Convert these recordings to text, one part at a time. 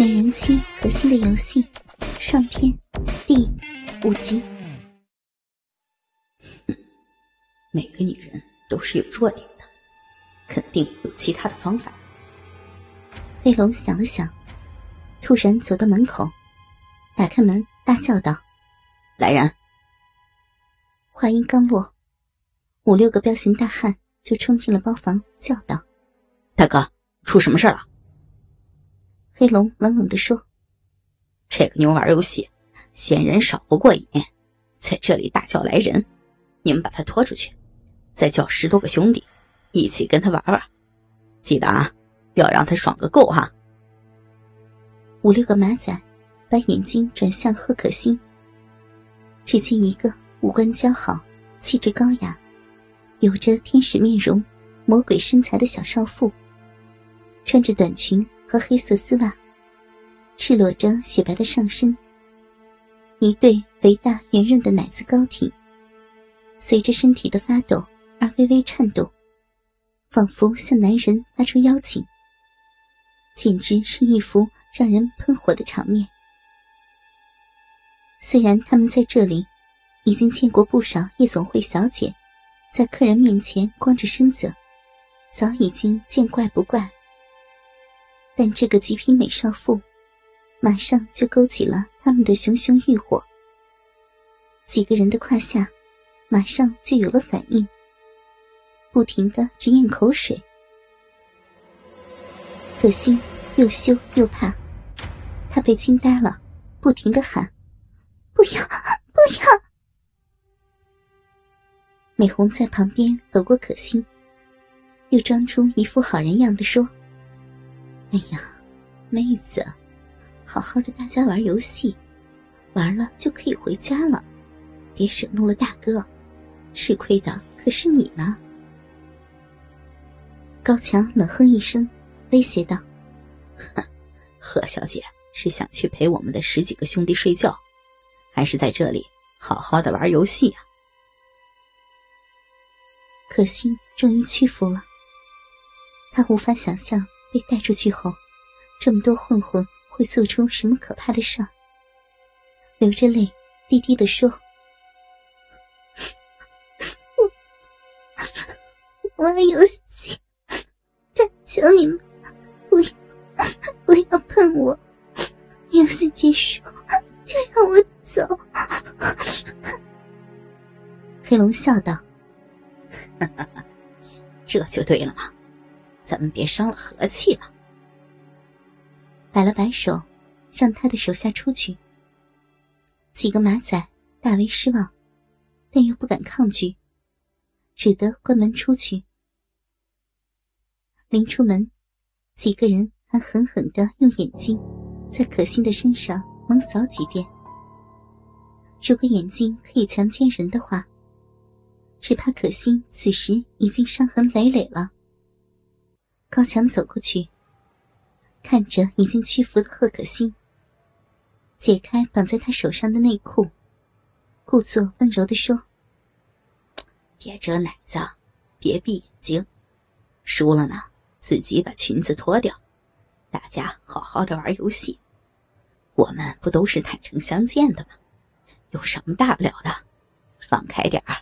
美人妻和新的游戏上篇第五集。每个女人都是有弱点的，肯定有其他的方法。黑龙想了想，突然走到门口，打开门，大叫道：“来人！”话音刚落，五六个彪形大汉就冲进了包房，叫道：“大哥，出什么事了？”黑龙冷冷地说：“这个妞玩游戏，嫌人少不过瘾，在这里大叫来人，你们把他拖出去。”再叫十多个兄弟，一起跟他玩玩，记得啊，要让他爽个够哈。五六个马仔把眼睛转向贺可欣，只见一个五官姣好、气质高雅、有着天使面容、魔鬼身材的小少妇，穿着短裙和黑色丝袜，赤裸着雪白的上身，一对肥大圆润的奶子高挺，随着身体的发抖。而微微颤动，仿佛向男人发出邀请，简直是一幅让人喷火的场面。虽然他们在这里已经见过不少夜总会小姐在客人面前光着身子，早已经见怪不怪，但这个极品美少妇马上就勾起了他们的熊熊欲火。几个人的胯下马上就有了反应。不停的直咽口水，可心又羞又怕，他被惊呆了，不停的喊：“不要，不要！”美红在旁边搂过可心，又装出一副好人样的说：“哎呀，妹子，好好的大家玩游戏，玩了就可以回家了，别惹怒了大哥，吃亏的可是你呢。”高强冷哼一声，威胁道：“贺小姐是想去陪我们的十几个兄弟睡觉，还是在这里好好的玩游戏啊？”可心终于屈服了。他无法想象被带出去后，这么多混混会做出什么可怕的事儿，流着泪低低的说：“我玩游戏。”但求你们，不要不要碰我！游戏结束就让我走。黑龙笑道：“这就对了嘛，咱们别伤了和气了。”摆了摆手，让他的手下出去。几个马仔大为失望，但又不敢抗拒，只得关门出去。临出门，几个人还狠狠的用眼睛在可心的身上猛扫几遍。如果眼睛可以强奸人的话，只怕可心此时已经伤痕累累了。高强走过去，看着已经屈服的贺可欣，解开绑在他手上的内裤，故作温柔的说：“别遮奶子，别闭眼睛，输了呢。”自己把裙子脱掉，大家好好的玩游戏。我们不都是坦诚相见的吗？有什么大不了的？放开点儿，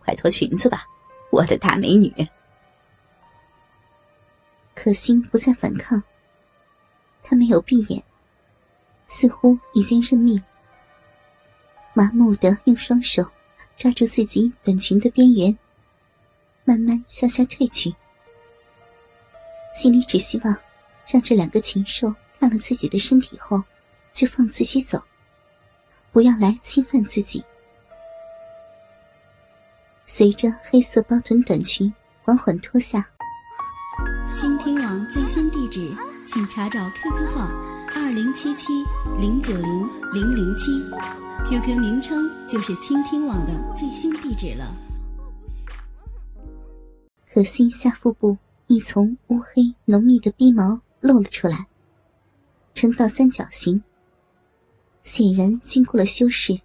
快脱裙子吧，我的大美女。可心不再反抗，他没有闭眼，似乎已经认命，麻木的用双手抓住自己短裙的边缘，慢慢向下退去。心里只希望，让这两个禽兽看了自己的身体后，就放自己走，不要来侵犯自己。随着黑色包臀短裙缓缓脱下，倾听网最新地址，请查找 QQ 号二零七七零九零零零七，QQ 名称就是倾听网的最新地址了。可心下腹部。一丛乌黑浓密的逼毛露了出来，呈倒三角形，显然经过了修饰。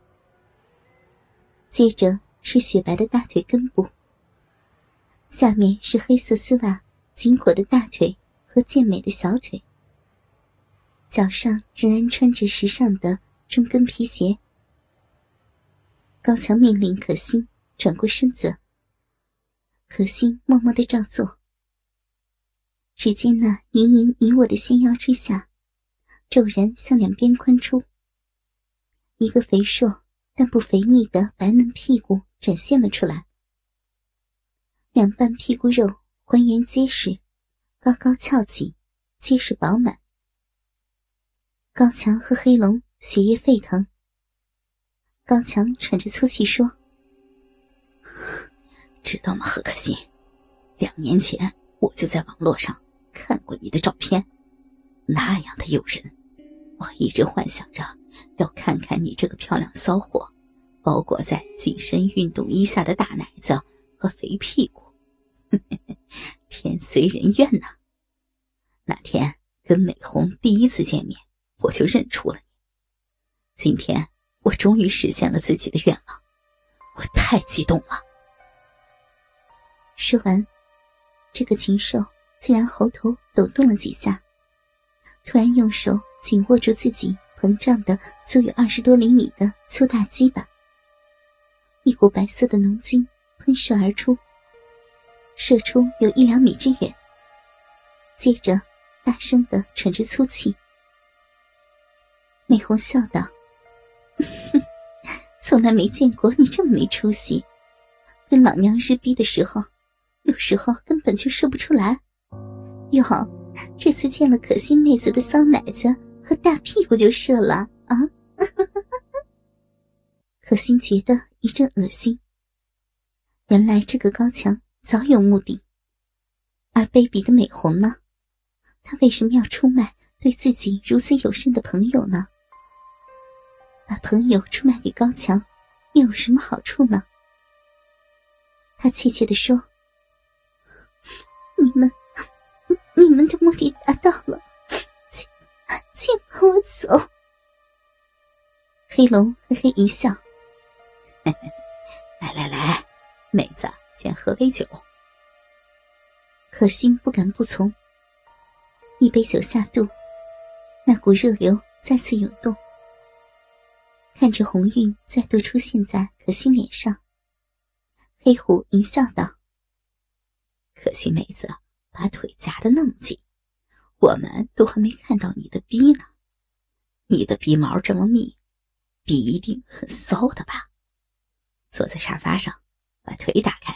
接着是雪白的大腿根部，下面是黑色丝袜紧裹的大腿和健美的小腿，脚上仍然穿着时尚的中跟皮鞋。高强命令可心转过身子，可心默默的照做。只见那盈盈一握的纤腰之下，骤然向两边宽出，一个肥硕但不肥腻的白嫩屁股展现了出来，两半屁股肉浑圆结实，高高翘起，结实饱满。高强和黑龙血液沸腾。高强喘着粗气说：“知道吗，何可欣？两年前我就在网络上看过你的照片，那样的诱人，我一直幻想着要看看你这个漂亮骚货，包裹在紧身运动衣下的大奶子和肥屁股。天随人愿呐！那天跟美红第一次见面。”我就认出了你。今天我终于实现了自己的愿望，我太激动了。说完，这个禽兽竟然喉头抖动了几下，突然用手紧握住自己膨胀的足有二十多厘米的粗大鸡巴，一股白色的浓精喷射而出，射出有一两米之远。接着，大声的喘着粗气。美红笑道：“从来没见过你这么没出息，跟老娘日逼的时候，有时候根本就射不出来。哟，这次见了可心妹子的骚奶子和大屁股就射了啊！”可心觉得一阵恶心。原来这个高强早有目的，而卑鄙的美红呢？他为什么要出卖对自己如此友善的朋友呢？把朋友出卖给高强，又有什么好处呢？他怯怯地说：“你们，你们的目的达到了，请，请放我走。”黑龙嘿嘿一笑：“ 来来来，妹子，先喝杯酒。”可心不敢不从。一杯酒下肚，那股热流再次涌动。看着红晕再度出现在可心脸上，黑虎淫笑道：“可惜妹子把腿夹得那么紧，我们都还没看到你的逼呢。你的鼻毛这么密，逼一定很骚的吧？坐在沙发上，把腿打开，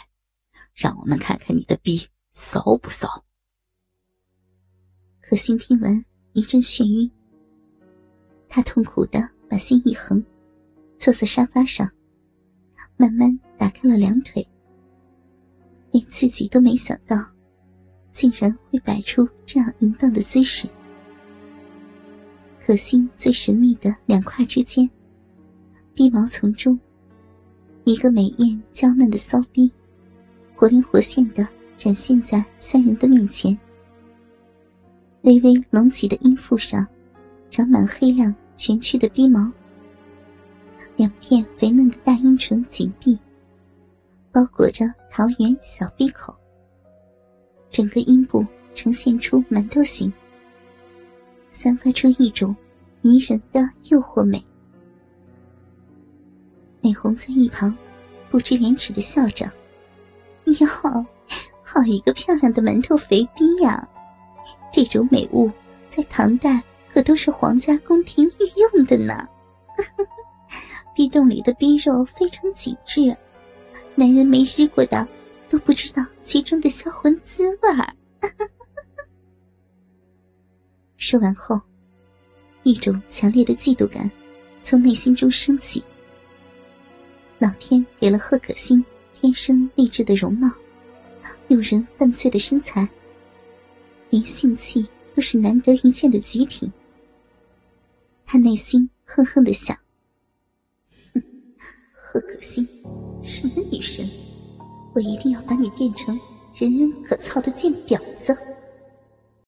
让我们看看你的逼骚不骚。”可心听闻一阵眩晕，他痛苦的把心一横。坐在沙发上，慢慢打开了两腿。连自己都没想到，竟然会摆出这样淫荡的姿势。可心最神秘的两胯之间，逼毛丛中，一个美艳娇嫩的骚逼，活灵活现的展现在三人的面前。微微隆起的阴腹上，长满黑亮蜷曲的逼毛。两片肥嫩的大阴唇紧闭，包裹着桃圆小闭口。整个阴部呈现出馒头形，散发出一种迷人的诱惑美。美红在一旁不知廉耻的笑着：“哟，好一个漂亮的馒头肥逼呀！这种美物在唐代可都是皇家宫廷御用的呢。”壁洞里的逼肉非常紧致，男人没吃过的都不知道其中的销魂滋味儿。说完后，一种强烈的嫉妒感从内心中升起。老天给了贺可欣天生丽质的容貌，诱人犯罪的身材，连性器都是难得一见的极品。他内心恨恨的想。哼，贺可欣，什么女神？我一定要把你变成人人可操的贱婊子！